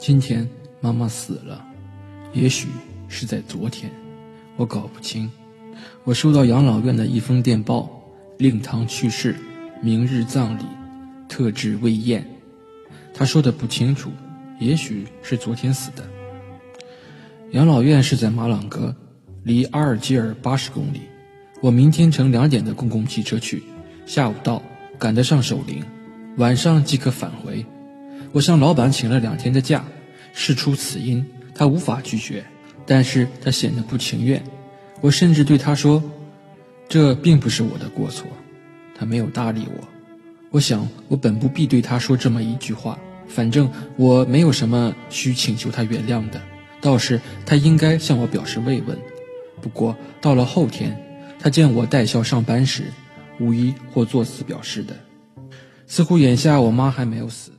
今天妈妈死了，也许是在昨天，我搞不清。我收到养老院的一封电报，令堂去世，明日葬礼，特制未宴。他说的不清楚，也许是昨天死的。养老院是在马朗格，离阿尔及尔八十公里。我明天乘两点的公共汽车去，下午到，赶得上守灵，晚上即可返回。我向老板请了两天的假，事出此因，他无法拒绝，但是他显得不情愿。我甚至对他说：“这并不是我的过错。”他没有搭理我。我想，我本不必对他说这么一句话。反正我没有什么需请求他原谅的，倒是他应该向我表示慰问。不过到了后天，他见我带孝上班时，无疑或作死表示的，似乎眼下我妈还没有死。